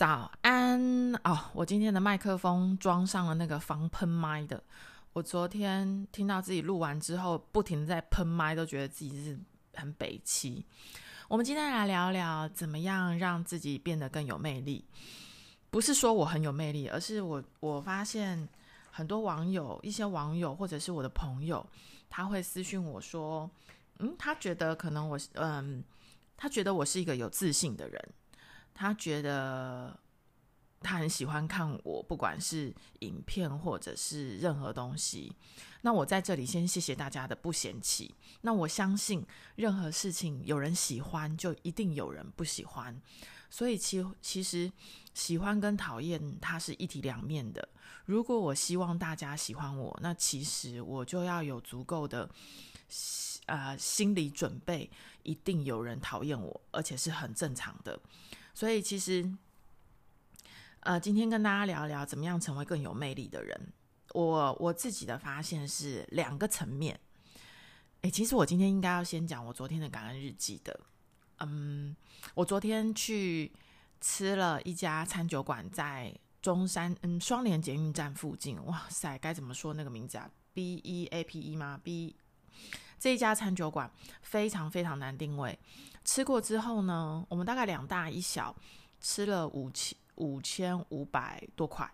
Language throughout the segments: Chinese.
早安哦！我今天的麦克风装上了那个防喷麦的。我昨天听到自己录完之后，不停在喷麦，都觉得自己是很北七。我们今天来聊聊怎么样让自己变得更有魅力。不是说我很有魅力，而是我我发现很多网友，一些网友或者是我的朋友，他会私讯我说，嗯，他觉得可能我，嗯，他觉得我是一个有自信的人。他觉得他很喜欢看我，不管是影片或者是任何东西。那我在这里先谢谢大家的不嫌弃。那我相信任何事情有人喜欢，就一定有人不喜欢。所以其其实喜欢跟讨厌它是一体两面的。如果我希望大家喜欢我，那其实我就要有足够的呃心理准备，一定有人讨厌我，而且是很正常的。所以其实，呃，今天跟大家聊一聊怎么样成为更有魅力的人。我我自己的发现是两个层面。诶，其实我今天应该要先讲我昨天的感恩日记的。嗯，我昨天去吃了一家餐酒馆，在中山嗯双连捷运站附近。哇塞，该怎么说那个名字啊？B E A P E 吗？B 这一家餐酒馆非常非常难定位。吃过之后呢，我们大概两大一小，吃了五千五千五百多块。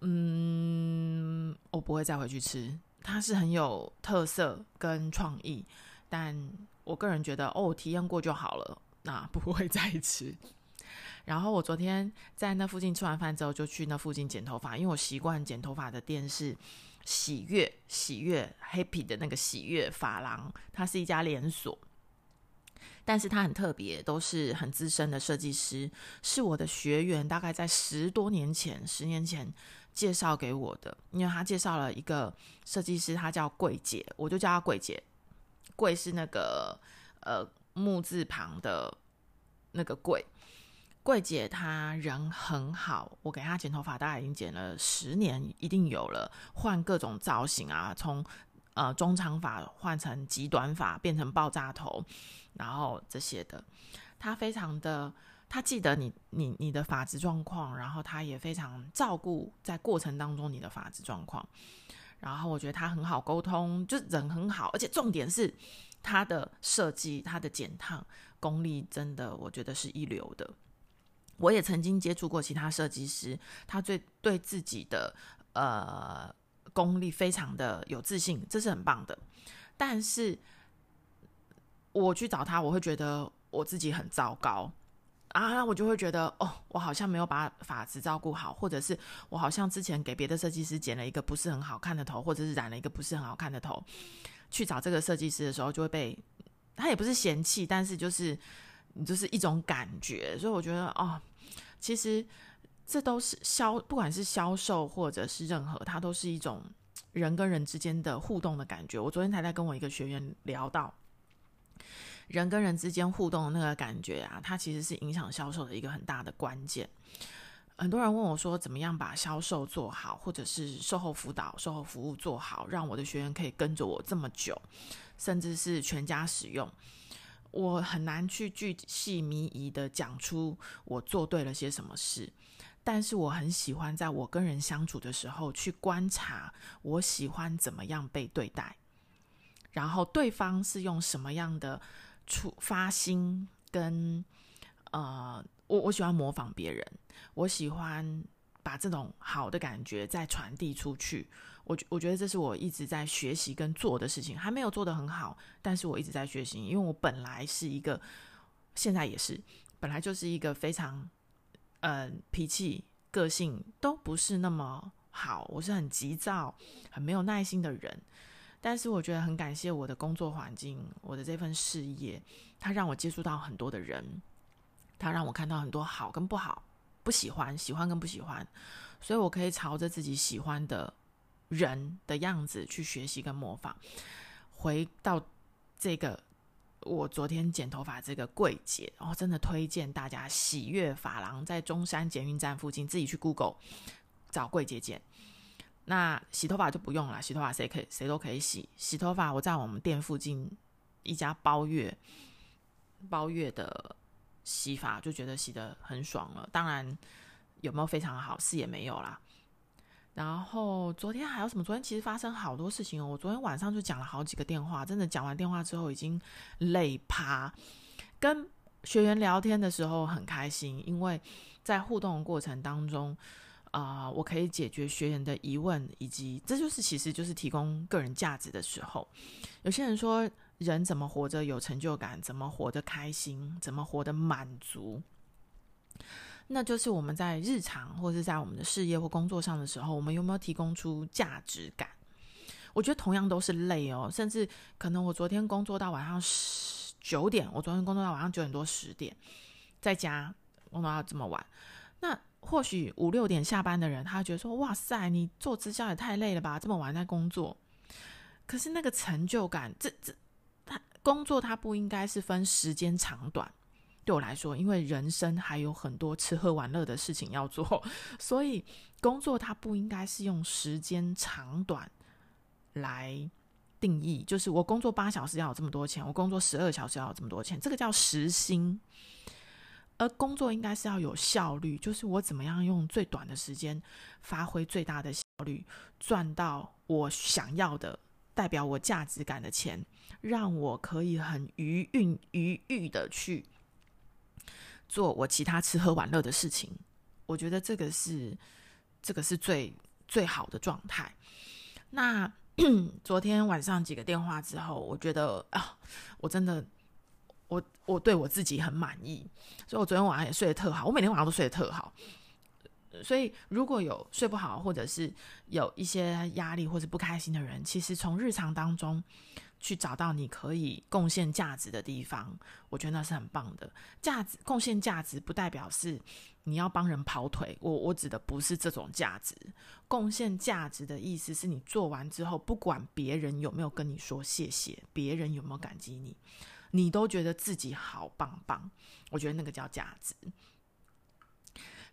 嗯，我不会再回去吃。它是很有特色跟创意，但我个人觉得哦，体验过就好了，那不会再吃。然后我昨天在那附近吃完饭之后，就去那附近剪头发，因为我习惯剪头发的店是喜悦喜悦 Happy 的那个喜悦发廊，它是一家连锁。但是它很特别，都是很资深的设计师，是我的学员，大概在十多年前、十年前介绍给我的。因为他介绍了一个设计师，他叫桂姐，我就叫他桂姐。桂是那个呃木字旁的那个桂。桂姐她人很好，我给她剪头发，大概已经剪了十年，一定有了，换各种造型啊，从呃中长发换成极短发，变成爆炸头。然后这些的，他非常的，他记得你你你的发质状况，然后他也非常照顾在过程当中你的发质状况。然后我觉得他很好沟通，就人很好，而且重点是他的设计，他的剪烫功力真的我觉得是一流的。我也曾经接触过其他设计师，他最对自己的呃功力非常的有自信，这是很棒的，但是。我去找他，我会觉得我自己很糟糕啊，我就会觉得哦，我好像没有把发质照顾好，或者是我好像之前给别的设计师剪了一个不是很好看的头，或者是染了一个不是很好看的头，去找这个设计师的时候，就会被他也不是嫌弃，但是就是你就是一种感觉，所以我觉得哦，其实这都是销，不管是销售或者是任何，它都是一种人跟人之间的互动的感觉。我昨天才在跟我一个学员聊到。人跟人之间互动的那个感觉啊，它其实是影响销售的一个很大的关键。很多人问我说，怎么样把销售做好，或者是售后辅导、售后服务做好，让我的学员可以跟着我这么久，甚至是全家使用。我很难去巨细迷疑的讲出我做对了些什么事，但是我很喜欢在我跟人相处的时候去观察，我喜欢怎么样被对待，然后对方是用什么样的。出发心跟呃，我我喜欢模仿别人，我喜欢把这种好的感觉再传递出去。我我觉得这是我一直在学习跟做的事情，还没有做得很好，但是我一直在学习，因为我本来是一个，现在也是，本来就是一个非常呃脾气个性都不是那么好，我是很急躁、很没有耐心的人。但是我觉得很感谢我的工作环境，我的这份事业，它让我接触到很多的人，它让我看到很多好跟不好，不喜欢、喜欢跟不喜欢，所以我可以朝着自己喜欢的人的样子去学习跟模仿。回到这个，我昨天剪头发这个柜姐，然后真的推荐大家喜悦发廊，在中山捷运站附近，自己去 Google 找柜姐剪。那洗头发就不用了，洗头发谁可以谁都可以洗。洗头发我在我们店附近一家包月包月的洗发就觉得洗的很爽了。当然有没有非常好，是也没有啦。然后昨天还有什么？昨天其实发生好多事情哦。我昨天晚上就讲了好几个电话，真的讲完电话之后已经累趴。跟学员聊天的时候很开心，因为在互动的过程当中，啊、我可以解决学员的疑问，以及这就是其实就是提供个人价值的时候。有些人说，人怎么活着有成就感？怎么活得开心？怎么活得满足？那就是我们在日常或是在我们的事业或工作上的时候，我们有没有提供出价值感？我觉得同样都是累哦，甚至可能我昨天工作到晚上十九点，我昨天工作到晚上九点多十点，在家工作到这么晚，那或许五六点下班的人，他觉得说：“哇塞，你做直销也太累了吧，这么晚在工作。”可是那个成就感，这这他工作他不应该是分时间长短。对我来说，因为人生还有很多吃喝玩乐的事情要做，所以工作它不应该是用时间长短来定义。就是我工作八小时要有这么多钱，我工作十二小时要有这么多钱，这个叫时薪。而工作应该是要有效率，就是我怎么样用最短的时间发挥最大的效率，赚到我想要的、代表我价值感的钱，让我可以很余韵余裕的去。做我其他吃喝玩乐的事情，我觉得这个是这个是最最好的状态。那 昨天晚上几个电话之后，我觉得啊，我真的我我对我自己很满意，所以我昨天晚上也睡得特好。我每天晚上都睡得特好，所以如果有睡不好或者是有一些压力或者不开心的人，其实从日常当中。去找到你可以贡献价值的地方，我觉得那是很棒的。价值贡献价值不代表是你要帮人跑腿，我我指的不是这种价值。贡献价值的意思是你做完之后，不管别人有没有跟你说谢谢，别人有没有感激你，你都觉得自己好棒棒。我觉得那个叫价值。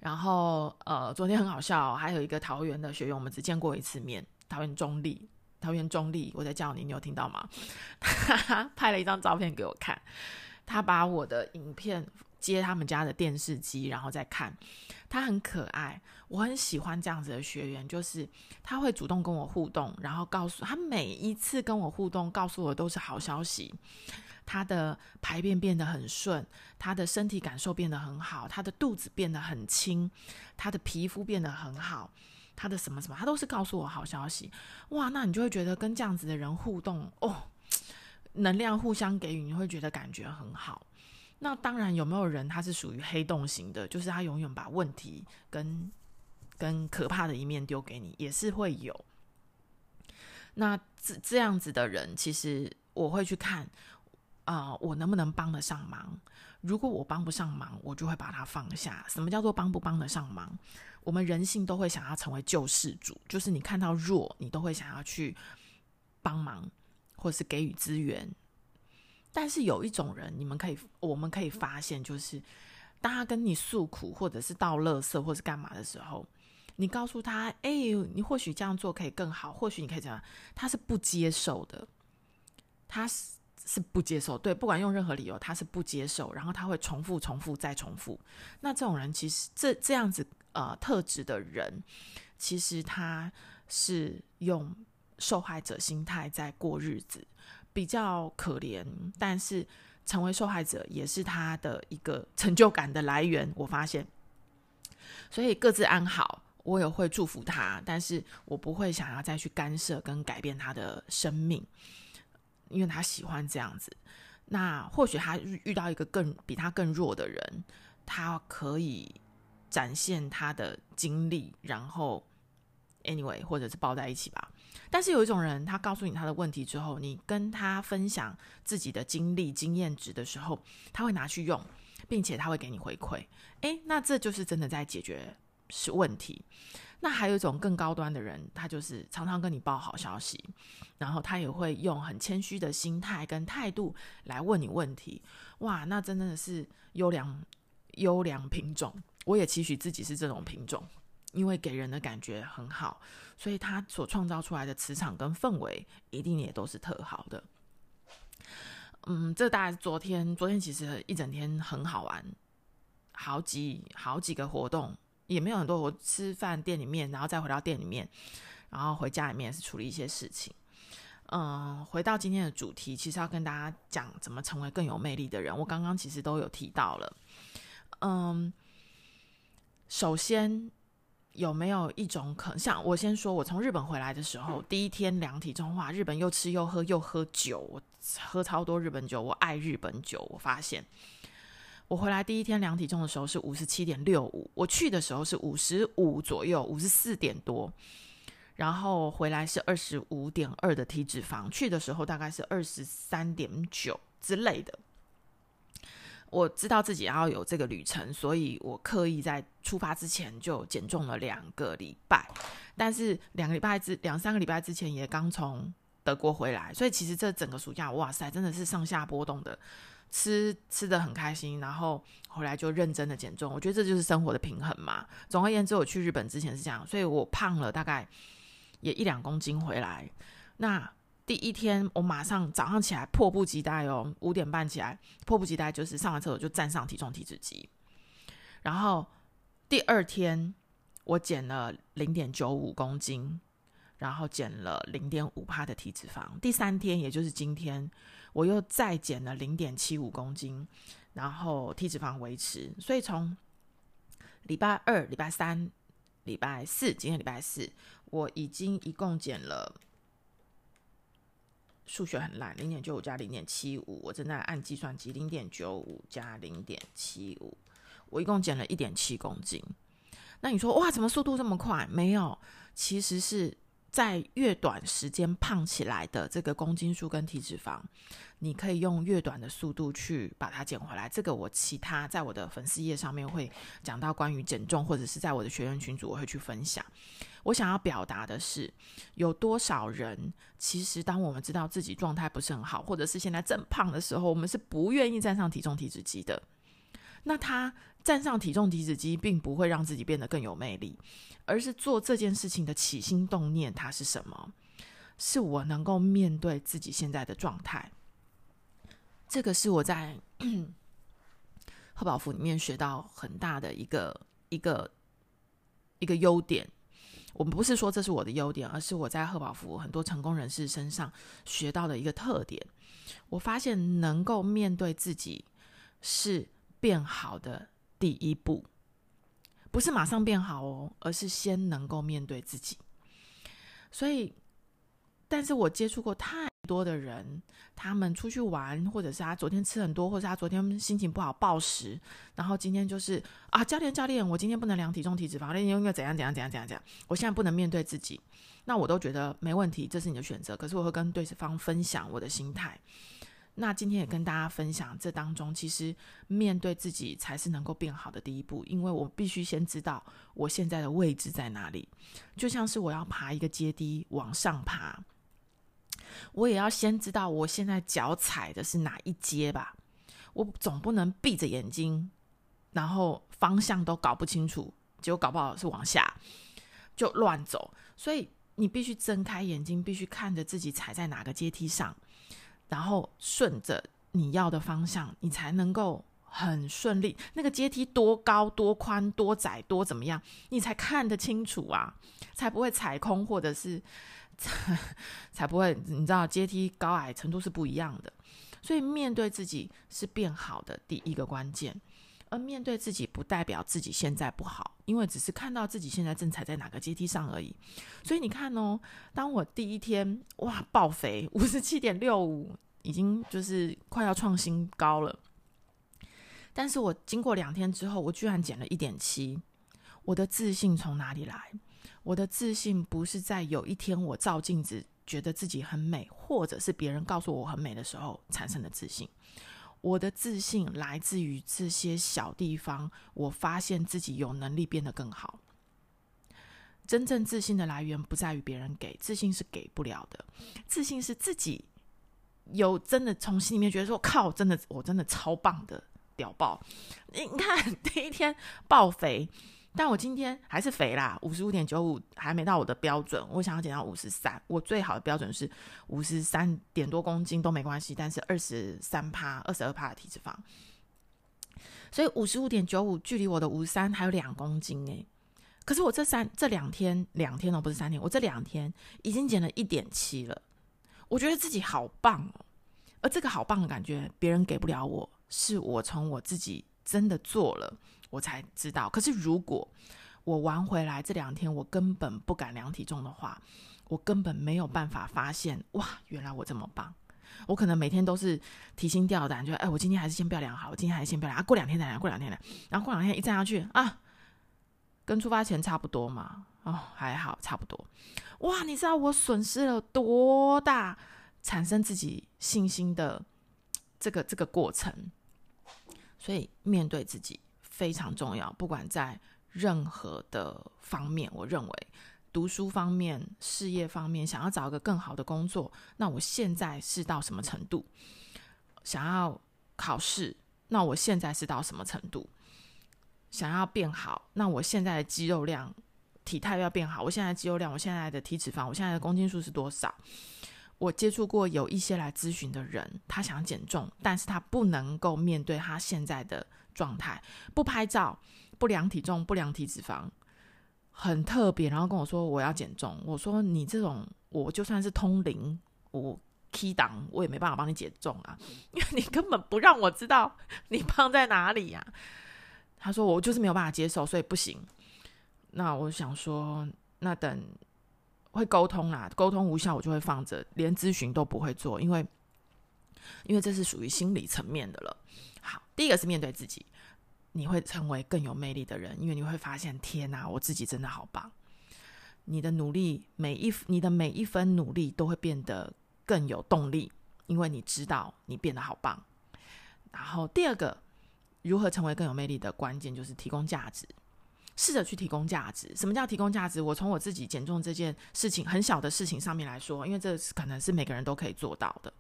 然后呃，昨天很好笑，还有一个桃园的学员，我们只见过一次面，桃园中立。桃园中立，我在叫你，你有听到吗？他拍了一张照片给我看，他把我的影片接他们家的电视机，然后再看。他很可爱，我很喜欢这样子的学员，就是他会主动跟我互动，然后告诉他每一次跟我互动，告诉我都是好消息。他的排便变得很顺，他的身体感受变得很好，他的肚子变得很轻，他的皮肤变得很好。他的什么什么，他都是告诉我好消息，哇，那你就会觉得跟这样子的人互动哦，能量互相给予，你会觉得感觉很好。那当然，有没有人他是属于黑洞型的，就是他永远把问题跟跟可怕的一面丢给你，也是会有。那这这样子的人，其实我会去看啊、我能不能帮得上忙？如果我帮不上忙，我就会把它放下。什么叫做帮不帮得上忙？我们人性都会想要成为救世主，就是你看到弱，你都会想要去帮忙，或是给予资源。但是有一种人，你们可以，我们可以发现，就是当他跟你诉苦，或者是倒垃圾，或是干嘛的时候，你告诉他：“哎，你或许这样做可以更好，或许你可以这样。”他是不接受的，他是是不接受。对，不管用任何理由，他是不接受，然后他会重复、重复再重复。那这种人，其实这这样子。呃，特质的人，其实他是用受害者心态在过日子，比较可怜。但是成为受害者也是他的一个成就感的来源。我发现，所以各自安好，我也会祝福他，但是我不会想要再去干涉跟改变他的生命，因为他喜欢这样子。那或许他遇到一个更比他更弱的人，他可以。展现他的经历，然后，anyway，或者是抱在一起吧。但是有一种人，他告诉你他的问题之后，你跟他分享自己的经历、经验值的时候，他会拿去用，并且他会给你回馈。诶，那这就是真的在解决是问题。那还有一种更高端的人，他就是常常跟你报好消息，然后他也会用很谦虚的心态跟态度来问你问题。哇，那真的是优良优良品种。我也期许自己是这种品种，因为给人的感觉很好，所以他所创造出来的磁场跟氛围一定也都是特好的。嗯，这大概是昨天，昨天其实一整天很好玩，好几好几个活动，也没有很多。我吃饭店里面，然后再回到店里面，然后回家里面是处理一些事情。嗯，回到今天的主题，其实要跟大家讲怎么成为更有魅力的人。我刚刚其实都有提到了。嗯，首先有没有一种可能，像我先说，我从日本回来的时候，第一天量体重，哇，日本又吃又喝又喝酒，我喝超多日本酒，我爱日本酒。我发现我回来第一天量体重的时候是五十七点六五，我去的时候是五十五左右，五十四点多。然后回来是二十五点二的体脂肪，去的时候大概是二十三点九之类的。我知道自己要有这个旅程，所以我刻意在出发之前就减重了两个礼拜。但是两个礼拜之两三个礼拜之前也刚从德国回来，所以其实这整个暑假，哇塞，真的是上下波动的，吃吃的很开心，然后回来就认真的减重。我觉得这就是生活的平衡嘛。总而言之，我去日本之前是这样，所以我胖了大概。也一两公斤回来，那第一天我马上早上起来迫不及待哦，五点半起来迫不及待，就是上完厕所就站上体重体脂机，然后第二天我减了零点九五公斤，然后减了零点五帕的体脂肪，第三天也就是今天我又再减了零点七五公斤，然后体脂肪维持，所以从礼拜二、礼拜三、礼拜四，今天礼拜四。我已经一共减了，数学很烂，零点九五加零点七五，我正在按计算机，零点九五加零点七五，我一共减了一点七公斤。那你说哇，怎么速度这么快？没有，其实是。在越短时间胖起来的这个公斤数跟体脂肪，你可以用越短的速度去把它减回来。这个我其他在我的粉丝页上面会讲到关于减重，或者是在我的学员群组我会去分享。我想要表达的是，有多少人其实当我们知道自己状态不是很好，或者是现在正胖的时候，我们是不愿意站上体重体脂机的。那他站上体重体脂机，并不会让自己变得更有魅力，而是做这件事情的起心动念，它是什么？是我能够面对自己现在的状态。这个是我在 贺宝福里面学到很大的一个一个一个优点。我们不是说这是我的优点，而是我在贺宝福很多成功人士身上学到的一个特点。我发现能够面对自己是。变好的第一步，不是马上变好哦，而是先能够面对自己。所以，但是我接触过太多的人，他们出去玩，或者是他昨天吃很多，或者是他昨天心情不好暴食，然后今天就是啊，教练教练，我今天不能量体重体脂肪，因为怎样怎样怎样怎样怎样，我现在不能面对自己，那我都觉得没问题，这是你的选择。可是我会跟对方分享我的心态。那今天也跟大家分享，这当中其实面对自己才是能够变好的第一步，因为我必须先知道我现在的位置在哪里。就像是我要爬一个阶梯往上爬，我也要先知道我现在脚踩的是哪一阶吧。我总不能闭着眼睛，然后方向都搞不清楚，结果搞不好是往下就乱走。所以你必须睁开眼睛，必须看着自己踩在哪个阶梯上。然后顺着你要的方向，你才能够很顺利。那个阶梯多高、多宽、多窄、多怎么样，你才看得清楚啊，才不会踩空，或者是 才不会，你知道阶梯高矮程度是不一样的。所以面对自己是变好的第一个关键，而面对自己不代表自己现在不好，因为只是看到自己现在正踩在哪个阶梯上而已。所以你看哦，当我第一天哇爆肥五十七点六五。已经就是快要创新高了，但是我经过两天之后，我居然减了一点七。我的自信从哪里来？我的自信不是在有一天我照镜子觉得自己很美，或者是别人告诉我很美的时候产生的自信。我的自信来自于这些小地方，我发现自己有能力变得更好。真正自信的来源不在于别人给，自信是给不了的，自信是自己。有真的从心里面觉得说靠，真的我真的超棒的屌爆！你看第一天爆肥，但我今天还是肥啦，五十五点九五还没到我的标准，我想要减到五十三，我最好的标准是五十三点多公斤都没关系，但是二十三趴、二十二趴的体脂肪。所以五十五点九五距离我的五十三还有两公斤诶。可是我这三这两天两天哦，不是三天，我这两天已经减了一点七了。我觉得自己好棒哦，而这个好棒的感觉，别人给不了我，是我从我自己真的做了，我才知道。可是如果我玩回来这两天，我根本不敢量体重的话，我根本没有办法发现哇，原来我这么棒。我可能每天都是提心吊胆，就哎，我今天还是先不要量好，我今天还是先不要量啊，过两天再量，过两天再量，然后过两天一站上去啊，跟出发前差不多嘛，哦，还好差不多。哇，你知道我损失了多大，产生自己信心的这个这个过程，所以面对自己非常重要，不管在任何的方面，我认为。读书方面、事业方面，想要找一个更好的工作，那我现在是到什么程度？想要考试，那我现在是到什么程度？想要变好，那我现在的肌肉量、体态要变好。我现在的肌肉量，我现在的体脂肪，我现在的公斤数是多少？我接触过有一些来咨询的人，他想减重，但是他不能够面对他现在的状态，不拍照，不量体重，不量体脂肪。很特别，然后跟我说我要减重。我说你这种，我就算是通灵，我 key 档，我也没办法帮你减重啊，因为你根本不让我知道你胖在哪里呀、啊。他说我就是没有办法接受，所以不行。那我想说，那等会沟通啦，沟通无效，我就会放着，连咨询都不会做，因为因为这是属于心理层面的了。好，第一个是面对自己。你会成为更有魅力的人，因为你会发现，天哪，我自己真的好棒！你的努力，每一你的每一分努力都会变得更有动力，因为你知道你变得好棒。然后第二个，如何成为更有魅力的关键就是提供价值，试着去提供价值。什么叫提供价值？我从我自己减重这件事情很小的事情上面来说，因为这可能是每个人都可以做到的。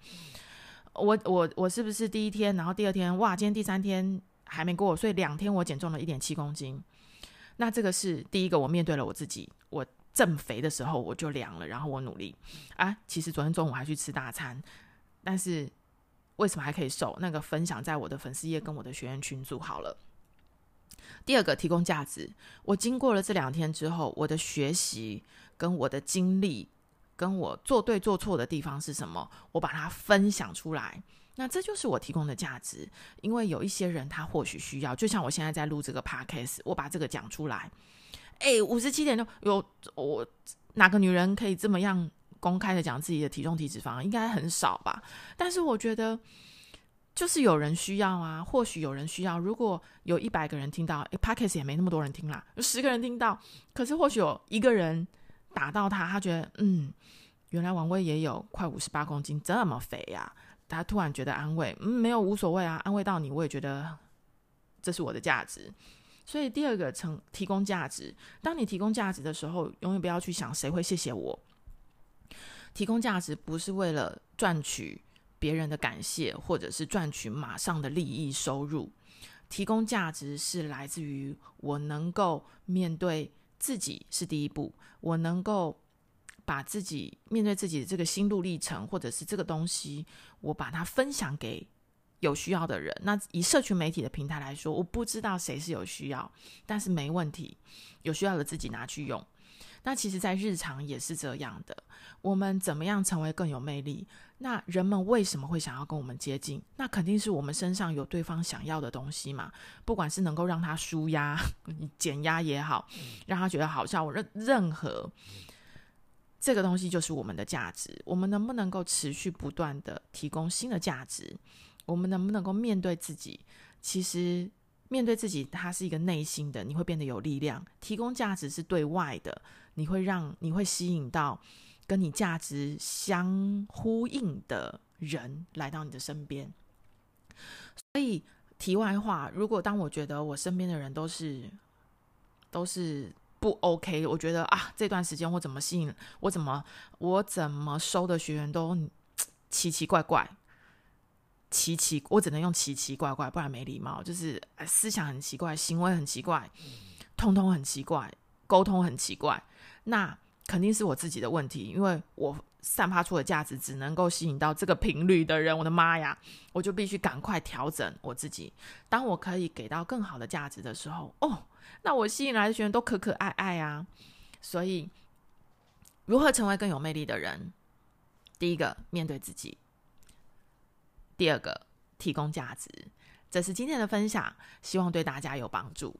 我我我是不是第一天，然后第二天，哇，今天第三天。还没过，所以两天我减重了一点七公斤。那这个是第一个，我面对了我自己。我正肥的时候我就量了，然后我努力啊。其实昨天中午还去吃大餐，但是为什么还可以瘦？那个分享在我的粉丝页跟我的学员群组好了。第二个提供价值，我经过了这两天之后，我的学习跟我的经历，跟我做对做错的地方是什么？我把它分享出来。那这就是我提供的价值，因为有一些人他或许需要，就像我现在在录这个 podcast，我把这个讲出来，哎，五十七点六，有我哪个女人可以这么样公开的讲自己的体重体脂肪？应该很少吧？但是我觉得就是有人需要啊，或许有人需要。如果有一百个人听到，，podcast 也没那么多人听啦，有十个人听到，可是或许有一个人打到他，他觉得嗯，原来王威也有快五十八公斤，这么肥呀。他突然觉得安慰，嗯，没有无所谓啊，安慰到你，我也觉得这是我的价值。所以第二个成提供价值，当你提供价值的时候，永远不要去想谁会谢谢我。提供价值不是为了赚取别人的感谢，或者是赚取马上的利益收入。提供价值是来自于我能够面对自己是第一步，我能够。把自己面对自己的这个心路历程，或者是这个东西，我把它分享给有需要的人。那以社群媒体的平台来说，我不知道谁是有需要，但是没问题，有需要的自己拿去用。那其实，在日常也是这样的。我们怎么样成为更有魅力？那人们为什么会想要跟我们接近？那肯定是我们身上有对方想要的东西嘛。不管是能够让他舒压、减压也好，让他觉得好笑，我任任何。这个东西就是我们的价值，我们能不能够持续不断的提供新的价值？我们能不能够面对自己？其实面对自己，它是一个内心的，你会变得有力量。提供价值是对外的，你会让你会吸引到跟你价值相呼应的人来到你的身边。所以题外话，如果当我觉得我身边的人都是都是。不 OK，我觉得啊，这段时间我怎么吸引，我怎么我怎么收的学员都奇奇怪怪，奇奇，我只能用奇奇怪怪，不然没礼貌。就是思想很奇怪，行为很奇怪，通通很奇怪，沟通很奇怪。那肯定是我自己的问题，因为我散发出的价值只能够吸引到这个频率的人，我的妈呀！我就必须赶快调整我自己。当我可以给到更好的价值的时候，哦，那我吸引来的学员都可可爱爱啊。所以，如何成为更有魅力的人？第一个，面对自己；第二个，提供价值。这是今天的分享，希望对大家有帮助。